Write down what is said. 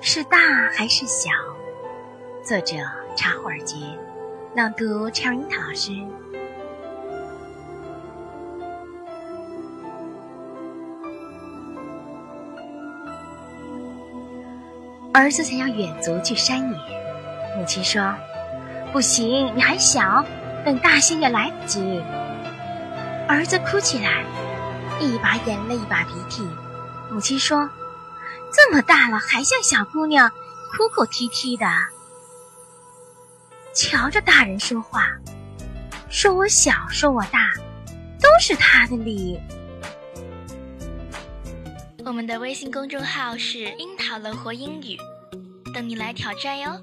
是大还是小？作者：茶花儿节，朗读：陈樱桃老师。儿子想要远足去山野，母亲说：“不行，你还小，等大些也来不及。”儿子哭起来，一把眼泪一把鼻涕。母亲说：“这么大了，还像小姑娘，哭哭啼啼的。”瞧着大人说话，说我小，说我大，都是他的理。我们的微信公众号是“樱桃乐活英语”，等你来挑战哟。